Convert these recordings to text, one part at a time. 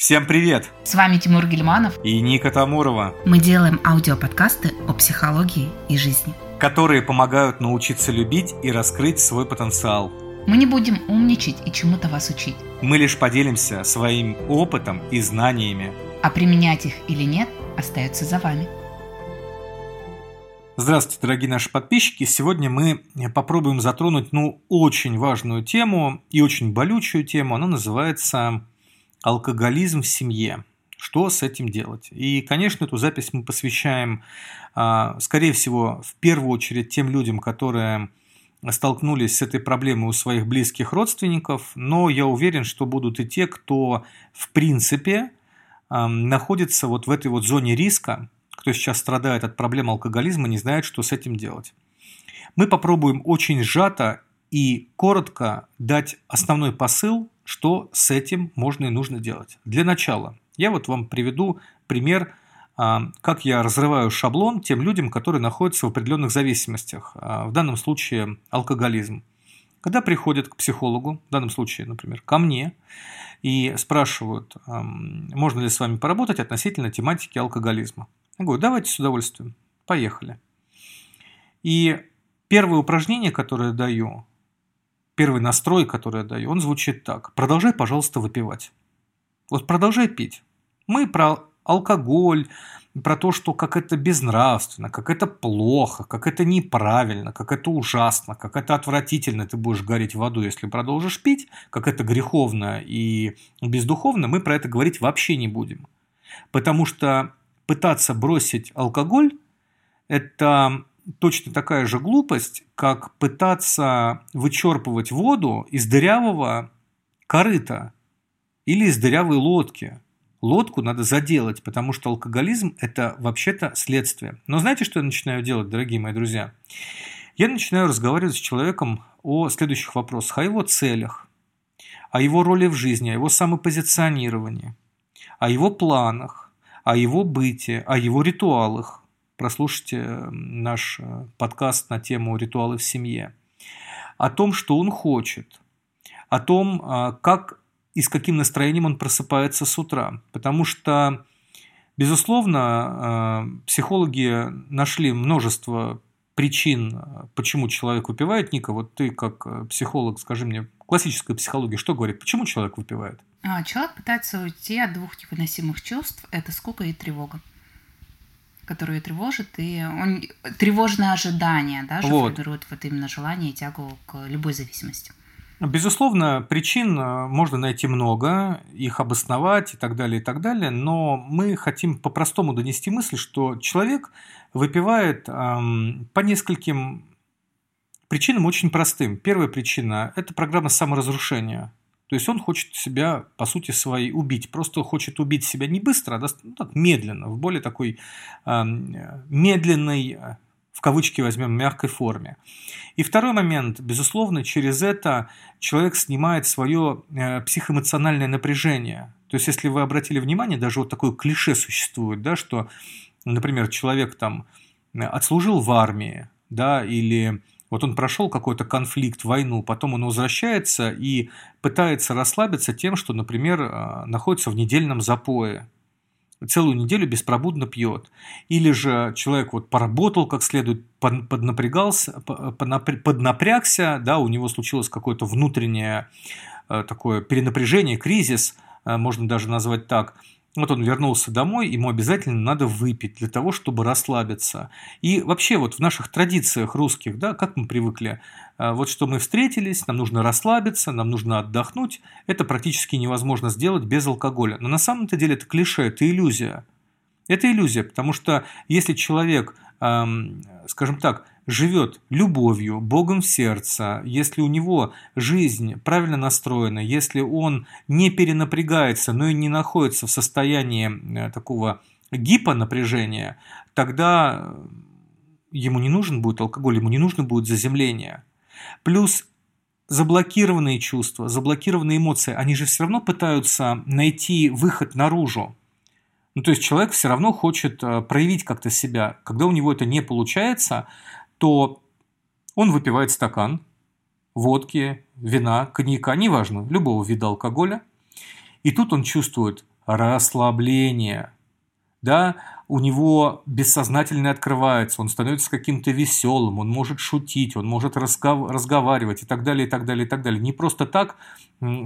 Всем привет! С вами Тимур Гельманов и Ника Тамурова. Мы делаем аудиоподкасты о психологии и жизни, которые помогают научиться любить и раскрыть свой потенциал. Мы не будем умничать и чему-то вас учить. Мы лишь поделимся своим опытом и знаниями. А применять их или нет, остается за вами. Здравствуйте, дорогие наши подписчики. Сегодня мы попробуем затронуть ну, очень важную тему и очень болючую тему. Она называется алкоголизм в семье. Что с этим делать? И, конечно, эту запись мы посвящаем, а, скорее всего, в первую очередь тем людям, которые столкнулись с этой проблемой у своих близких родственников, но я уверен, что будут и те, кто в принципе находится вот в этой вот зоне риска, кто сейчас страдает от проблем алкоголизма, не знает, что с этим делать. Мы попробуем очень сжато и коротко дать основной посыл что с этим можно и нужно делать. Для начала я вот вам приведу пример, а, как я разрываю шаблон тем людям, которые находятся в определенных зависимостях, а, в данном случае алкоголизм. Когда приходят к психологу, в данном случае, например, ко мне, и спрашивают, можно ли с вами поработать относительно тематики алкоголизма. Я говорю, давайте с удовольствием, поехали. И первое упражнение, которое даю, первый настрой, который я даю, он звучит так. Продолжай, пожалуйста, выпивать. Вот продолжай пить. Мы про алкоголь, про то, что как это безнравственно, как это плохо, как это неправильно, как это ужасно, как это отвратительно, ты будешь гореть в аду, если продолжишь пить, как это греховно и бездуховно, мы про это говорить вообще не будем. Потому что пытаться бросить алкоголь – это точно такая же глупость, как пытаться вычерпывать воду из дырявого корыта или из дырявой лодки. Лодку надо заделать, потому что алкоголизм – это вообще-то следствие. Но знаете, что я начинаю делать, дорогие мои друзья? Я начинаю разговаривать с человеком о следующих вопросах, о его целях, о его роли в жизни, о его самопозиционировании, о его планах, о его быте, о его ритуалах, прослушайте э, наш э, подкаст на тему «Ритуалы в семье», о том, что он хочет, о том, а, как и с каким настроением он просыпается с утра. Потому что, безусловно, э, психологи нашли множество причин, почему человек выпивает. Ника, вот ты как психолог, скажи мне, классическая психология что говорит? Почему человек выпивает? А, человек пытается уйти от двух невыносимых чувств – это скука и тревога которую тревожит, и он тревожное ожидание, да, вот. формирует вот именно желание и тягу к любой зависимости. Безусловно, причин э, можно найти много, их обосновать и так далее, и так далее, но мы хотим по-простому донести мысль, что человек выпивает эм, по нескольким причинам очень простым. Первая причина – это программа саморазрушения. То есть он хочет себя, по сути своей, убить. Просто хочет убить себя не быстро, а ну, так, медленно, в более такой э, медленной, в кавычки возьмем, мягкой форме. И второй момент, безусловно, через это человек снимает свое э, психоэмоциональное напряжение. То есть, если вы обратили внимание, даже вот такое клише существует, да, что, например, человек там отслужил в армии, да, или вот он прошел какой-то конфликт, войну, потом он возвращается и пытается расслабиться тем, что, например, а, находится в недельном запое, целую неделю беспробудно пьет. Или же человек вот поработал как следует, поднапрягался, поднапрягся, да, у него случилось какое-то внутреннее а, такое перенапряжение, кризис, а, можно даже назвать так – вот он вернулся домой, ему обязательно надо выпить для того, чтобы расслабиться. И вообще вот в наших традициях русских, да, как мы привыкли, а, вот что мы встретились, нам нужно расслабиться, нам нужно отдохнуть, это практически невозможно сделать без алкоголя. Но на самом-то деле это клише, это иллюзия. Это иллюзия, потому что если человек, скажем так, живет любовью, Богом в сердце, если у него жизнь правильно настроена, если он не перенапрягается, но и не находится в состоянии э, такого гипонапряжения, тогда ему не нужен будет алкоголь, ему не нужно будет заземление. Плюс заблокированные чувства, заблокированные эмоции, они же все равно пытаются найти выход наружу. Ну, то есть человек все равно хочет э, проявить как-то себя. Когда у него это не получается, то он выпивает стакан водки, вина, коньяка, неважно, любого вида алкоголя. И тут он чувствует расслабление. Да, у него бессознательно открывается, он становится каким-то веселым, он может шутить, он может разгов- разговаривать и так далее, и так далее, и так далее. Не просто так,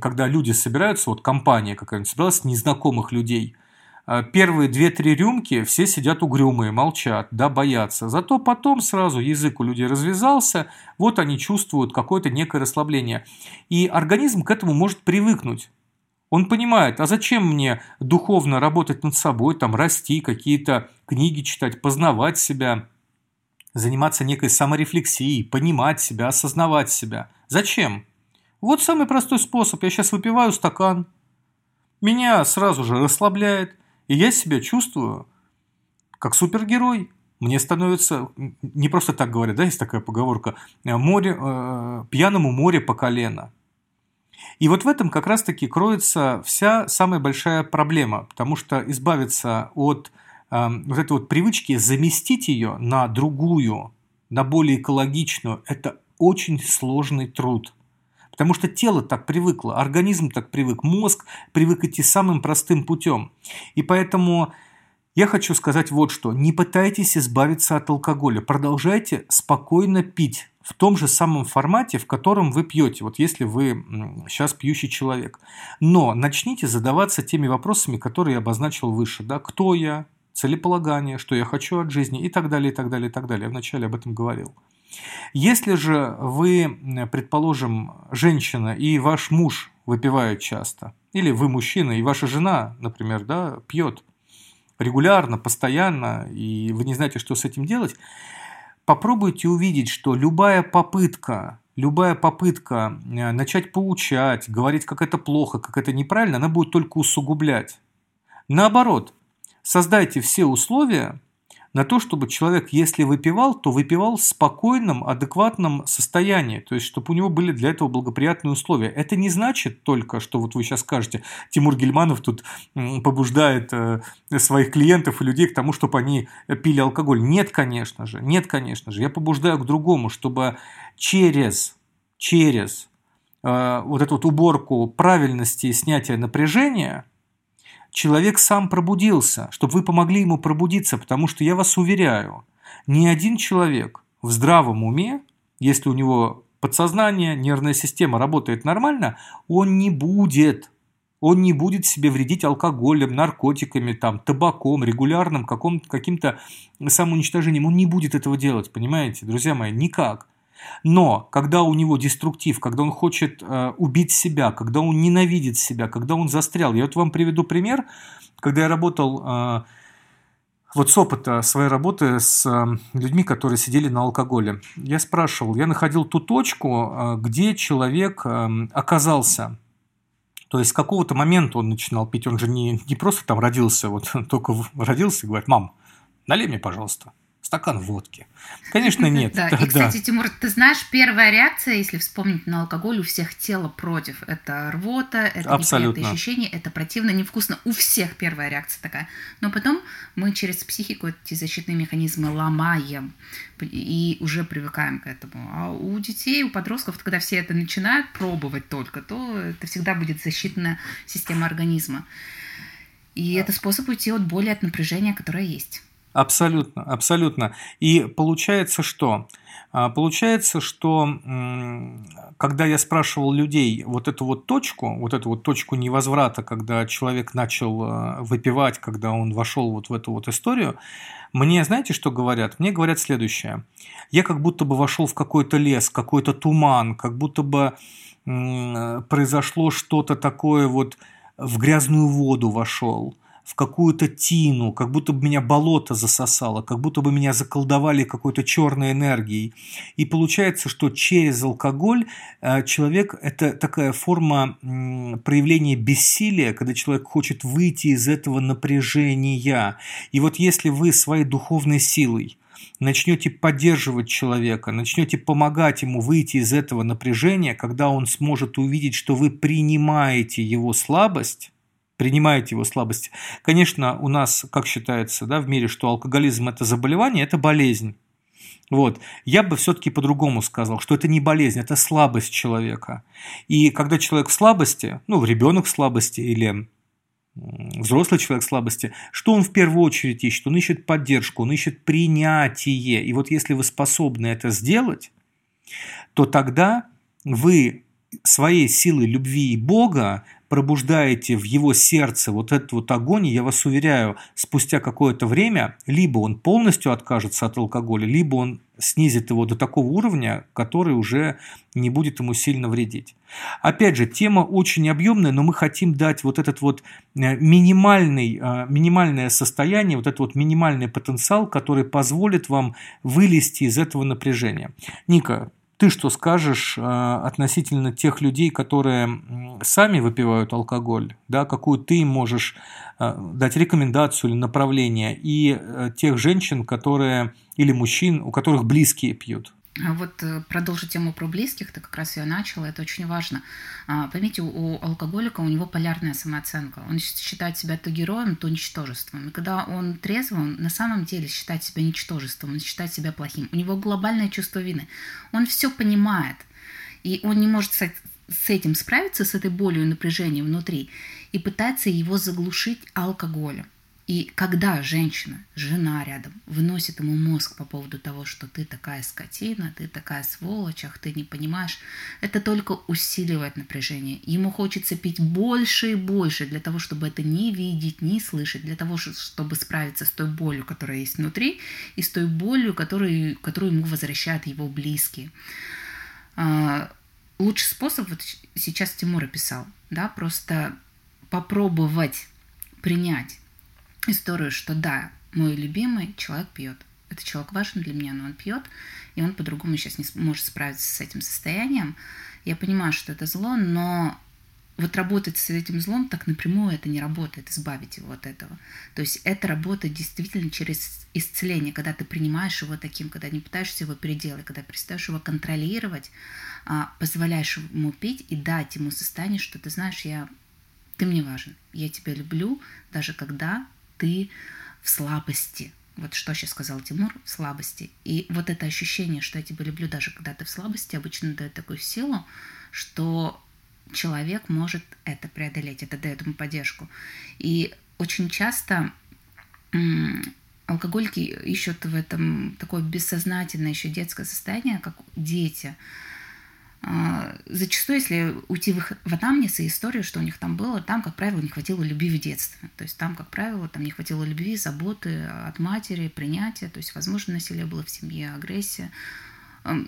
когда люди собираются, вот компания какая-нибудь собралась, незнакомых людей, первые две-три рюмки все сидят угрюмые, молчат, да, боятся. Зато потом сразу язык у людей развязался, вот они чувствуют какое-то некое расслабление. И организм к этому может привыкнуть. Он понимает, а зачем мне духовно работать над собой, там расти, какие-то книги читать, познавать себя, заниматься некой саморефлексией, понимать себя, осознавать себя. Зачем? Вот самый простой способ. Я сейчас выпиваю стакан, меня сразу же расслабляет, и я себя чувствую как супергерой. Мне становится, не просто так говорят, да, есть такая поговорка, море, э, пьяному море по колено. И вот в этом как раз-таки кроется вся самая большая проблема, потому что избавиться от э, вот этой вот привычки, заместить ее на другую, на более экологичную, это очень сложный труд. Потому что тело так привыкло, организм так привык, мозг привык идти самым простым путем. И поэтому я хочу сказать вот что. Не пытайтесь избавиться от алкоголя. Продолжайте спокойно пить в том же самом формате, в котором вы пьете, вот если вы сейчас пьющий человек. Но начните задаваться теми вопросами, которые я обозначил выше. Да? Кто я? Целеполагание, что я хочу от жизни и так далее, и так далее, и так далее. Я вначале об этом говорил. Если же вы, предположим, женщина и ваш муж выпивают часто, или вы мужчина и ваша жена, например, да, пьет регулярно, постоянно, и вы не знаете, что с этим делать, попробуйте увидеть, что любая попытка, любая попытка э, начать поучать, говорить, как это плохо, как это неправильно, она будет только усугублять. Наоборот, создайте все условия на то, чтобы человек, если выпивал, то выпивал в спокойном, адекватном состоянии, то есть чтобы у него были для этого благоприятные условия. Это не значит только, что вот вы сейчас скажете, Тимур Гельманов тут побуждает э, своих клиентов и людей к тому, чтобы они пили алкоголь. Нет, конечно же, нет, конечно же. Я побуждаю к другому, чтобы через, через э, вот эту вот уборку правильности и снятия напряжения – человек сам пробудился, чтобы вы помогли ему пробудиться, потому что я вас уверяю, ни один человек в здравом уме, если у него подсознание, нервная система работает нормально, он не будет он не будет себе вредить алкоголем, наркотиками, там, табаком, регулярным каким-то самоуничтожением. Он не будет этого делать, понимаете, друзья мои, никак. Но когда у него деструктив, когда он хочет э, убить себя, когда он ненавидит себя, когда он застрял. Я вот вам приведу пример, когда я работал э, вот с опыта своей работы с э, людьми, которые сидели на алкоголе. Я спрашивал, я находил ту точку, э, где человек э, оказался. То есть с какого-то момента он начинал пить, он же не, не просто там родился, вот только родился и говорит, мам, налей мне, пожалуйста стакан водки. Конечно, нет. Да, и, кстати, Тимур, ты знаешь, первая реакция, если вспомнить на алкоголь, у всех тело против. Это рвота, это неприятные ощущения, это противно, невкусно. У всех первая реакция такая. Но потом мы через психику эти защитные механизмы ломаем и уже привыкаем к этому. А у детей, у подростков, когда все это начинают пробовать только, то это всегда будет защитная система организма. И это способ уйти от боли, от напряжения, которое есть. Абсолютно, абсолютно. И получается что? А, получается, что когда я спрашивал людей вот эту вот точку, вот эту вот точку невозврата, когда человек начал э, выпивать, когда он вошел вот в эту вот историю, мне знаете, что говорят? Мне говорят следующее. Я как будто бы вошел в какой-то лес, какой-то туман, как будто бы произошло что-то такое вот в грязную воду вошел в какую-то тину, как будто бы меня болото засосало, как будто бы меня заколдовали какой-то черной энергией. И получается, что через алкоголь э, человек – это такая форма проявления бессилия, когда человек хочет выйти из этого напряжения. И вот если вы своей духовной силой начнете поддерживать человека, начнете помогать ему выйти из этого напряжения, когда он сможет увидеть, что вы принимаете его слабость, принимаете его слабость. Конечно, у нас, как считается да, в мире, что алкоголизм – это заболевание, это болезнь. Вот. Я бы все-таки по-другому сказал, что это не болезнь, это слабость человека. И когда человек в слабости, ну, ребенок в слабости или взрослый человек слабости, что он в первую очередь ищет? Он ищет поддержку, он ищет принятие. И вот если вы способны это сделать, то тогда вы своей силой любви и Бога пробуждаете в его сердце вот этот вот огонь, я вас уверяю, спустя какое-то время либо он полностью откажется от алкоголя, либо он снизит его до такого уровня, который уже не будет ему сильно вредить. Опять же, тема очень объемная, но мы хотим дать вот этот вот э, минимальный, э, минимальное состояние, вот этот вот минимальный потенциал, который позволит вам вылезти из этого напряжения. Ника, ты что скажешь э, относительно тех людей, которые сами выпивают алкоголь, да, какую ты можешь э, дать рекомендацию или направление, и э, тех женщин, которые или мужчин, у которых близкие пьют? А вот э, продолжить тему про близких, ты как раз ее начала, это очень важно. А, поймите, у алкоголика у него полярная самооценка. Он считает себя то героем, то ничтожеством. И когда он трезвый, он на самом деле считает себя ничтожеством, он считает себя плохим. У него глобальное чувство вины. Он все понимает, и он не может с этим справиться, с этой болью и напряжением внутри, и пытается его заглушить алкоголем. И когда женщина, жена рядом, выносит ему мозг по поводу того, что ты такая скотина, ты такая сволочь, ах, ты не понимаешь, это только усиливает напряжение. Ему хочется пить больше и больше для того, чтобы это не видеть, не слышать, для того, чтобы справиться с той болью, которая есть внутри, и с той болью, которую, которую ему возвращают его близкие. А, лучший способ, вот сейчас Тимур описал, да, просто попробовать принять историю, что да, мой любимый человек пьет. Этот человек важен для меня, но он пьет, и он по-другому сейчас не может справиться с этим состоянием. Я понимаю, что это зло, но вот работать с этим злом так напрямую это не работает, избавить его от этого. То есть это работает действительно через исцеление, когда ты принимаешь его таким, когда не пытаешься его переделать, когда перестаешь его контролировать, а позволяешь ему пить и дать ему состояние, что ты знаешь, я, ты мне важен, я тебя люблю, даже когда ты в слабости. Вот что сейчас сказал Тимур, в слабости. И вот это ощущение, что я тебя люблю, даже когда ты в слабости, обычно дает такую силу, что человек может это преодолеть, это дает ему поддержку. И очень часто алкоголики ищут в этом такое бессознательное еще детское состояние, как дети – зачастую, если уйти в их в анамнез и историю, что у них там было, там, как правило, не хватило любви в детстве. То есть там, как правило, там не хватило любви, заботы от матери, принятия. То есть, возможно, насилие было в семье, агрессия.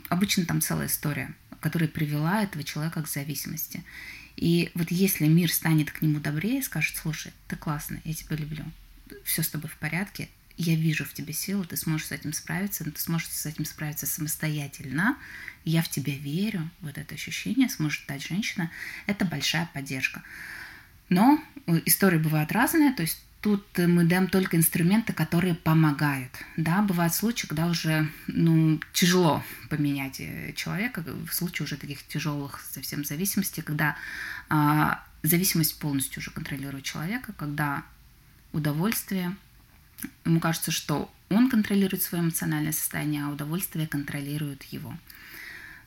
Обычно там целая история, которая привела этого человека к зависимости. И вот если мир станет к нему добрее, скажет, слушай, ты классный, я тебя люблю, все с тобой в порядке, я вижу в тебе силу, ты сможешь с этим справиться, ты сможешь с этим справиться самостоятельно, я в тебя верю, вот это ощущение сможет дать женщина, это большая поддержка. Но э, истории бывают разные, то есть тут мы даем только инструменты, которые помогают. Да, бывают случаи, когда уже ну, тяжело поменять э, человека, в случае уже таких тяжелых совсем зависимостей, когда а, зависимость полностью уже контролирует человека, когда удовольствие Ему кажется, что он контролирует свое эмоциональное состояние, а удовольствие контролирует его.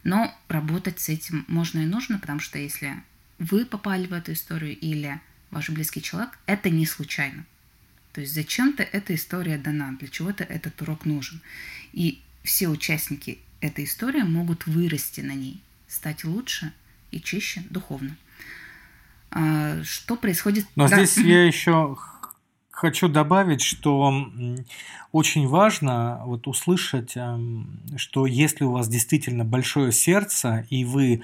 Но работать с этим можно и нужно, потому что если вы попали в эту историю или ваш близкий человек, это не случайно. То есть зачем-то эта история дана, для чего-то этот урок нужен. И все участники этой истории могут вырасти на ней, стать лучше и чище духовно. А, что происходит? Но да. здесь я еще хочу добавить, что очень важно вот услышать, эм, что если у вас действительно большое сердце, и вы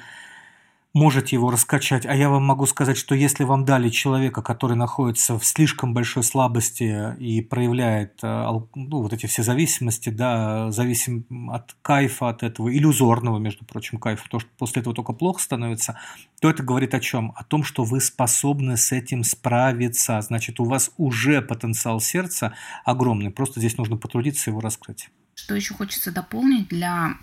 можете его раскачать. А я вам могу сказать, что если вам дали человека, который находится в слишком большой слабости и проявляет э, ну, вот эти все зависимости, да, зависим от кайфа, от этого иллюзорного, между прочим, кайфа, то, что после этого только плохо становится, то это говорит о чем? О том, что вы способны с этим справиться. Значит, у вас уже потенциал сердца огромный. Просто здесь нужно потрудиться его раскрыть. Что еще хочется дополнить для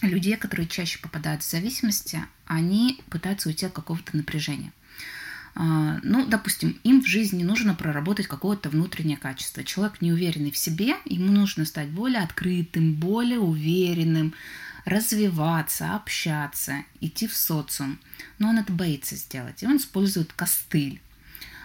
людей, которые чаще попадают в зависимости, они пытаются уйти от какого-то напряжения. А, ну, допустим, им в жизни нужно проработать какое-то внутреннее качество. Человек неуверенный в себе, ему нужно стать более открытым, более уверенным, развиваться, общаться, идти в социум. Но он это боится сделать, и он использует костыль.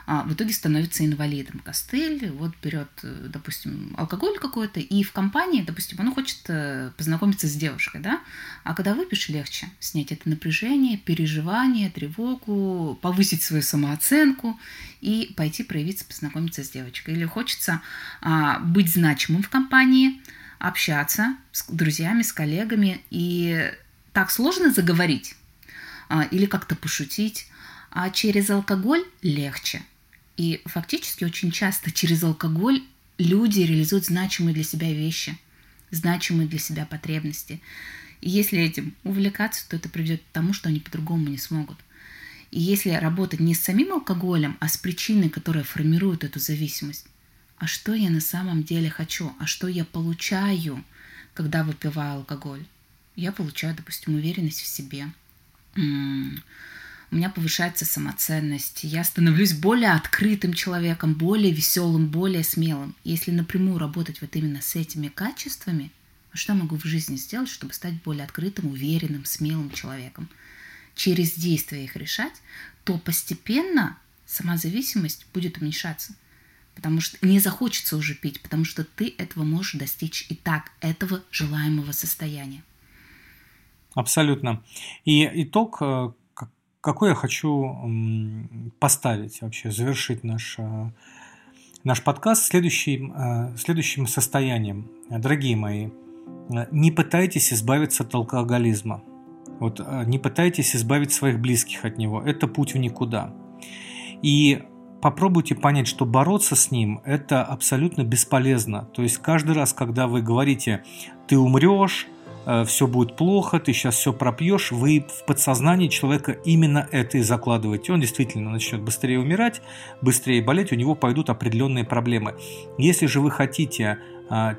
А в итоге становится инвалидом. Костыль вот берет, э, допустим, алкоголь какой-то, и в компании, допустим, он хочет э, познакомиться с девушкой, да, а когда выпьешь, легче снять это напряжение, переживание, тревогу, повысить свою самооценку и пойти проявиться, познакомиться с девочкой. Или хочется а, быть значимым в компании, общаться с друзьями, с коллегами, и так сложно заговорить а, или как-то пошутить, а через алкоголь легче. И фактически очень часто через алкоголь люди реализуют значимые для себя вещи, значимые для себя потребности. И если этим увлекаться, то это приведет к тому, что они по-другому не смогут. И если работать не с самим алкоголем, а с причиной, которая формирует эту зависимость, а что я на самом деле хочу, а что я получаю, когда выпиваю алкоголь. Я получаю, допустим, уверенность в себе. У меня повышается самоценность, я становлюсь более открытым человеком, более веселым, более смелым. Если напрямую работать вот именно с этими качествами, а что я могу в жизни сделать, чтобы стать более открытым, уверенным, смелым человеком? Через действия их решать, то постепенно сама зависимость будет уменьшаться – потому что не захочется уже пить, потому что ты этого можешь достичь и так, этого желаемого состояния. Абсолютно. И итог, э, какой я хочу поставить вообще, завершить наш, э, наш подкаст следующим, э, следующим состоянием. Дорогие мои, не пытайтесь избавиться от алкоголизма. Вот не пытайтесь избавить своих близких от него. Это путь в никуда. И попробуйте понять, что бороться с ним – это абсолютно бесполезно. То есть каждый раз, когда вы говорите «ты умрешь», э, все будет плохо, ты сейчас все пропьешь, вы в подсознании человека именно это и закладываете. Он действительно начнет быстрее умирать, быстрее болеть, у него пойдут определенные проблемы. Если же вы хотите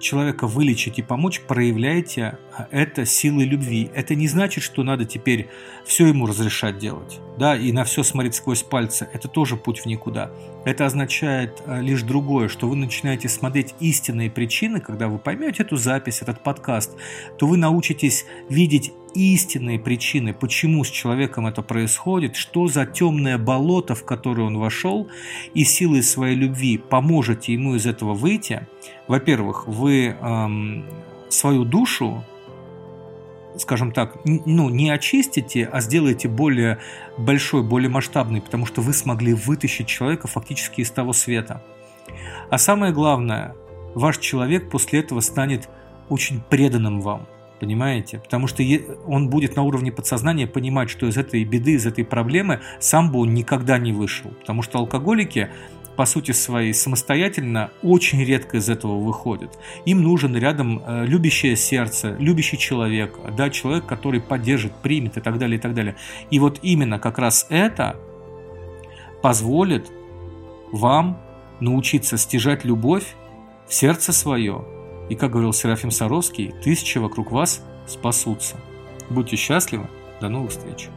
человека вылечить и помочь, проявляйте а, это силой любви. Это не значит, что надо теперь все ему разрешать делать, да, и на все смотреть сквозь пальцы. Это тоже путь в никуда. Это означает а, лишь другое, что вы начинаете смотреть истинные причины, когда вы поймете эту запись, этот подкаст, то вы научитесь видеть истинные причины, почему с человеком это происходит, что за темное болото, в которое он вошел, и силой своей любви поможете ему из этого выйти, во-первых, вы эм, свою душу, скажем так, ну, не очистите, а сделаете более большой, более масштабной, потому что вы смогли вытащить человека фактически из того света. А самое главное, ваш человек после этого станет очень преданным вам – Понимаете? Потому что он будет на уровне подсознания понимать, что из этой беды, из этой проблемы сам бы он никогда не вышел. Потому что алкоголики по сути своей самостоятельно очень редко из этого выходят. Им нужен рядом э, любящее сердце, любящий человек, да, человек, который поддержит, примет и так далее, и так далее. И вот именно как раз это позволит вам научиться стяжать любовь в сердце свое, и, как говорил Серафим Саровский, тысячи вокруг вас спасутся. Будьте счастливы. До новых встреч.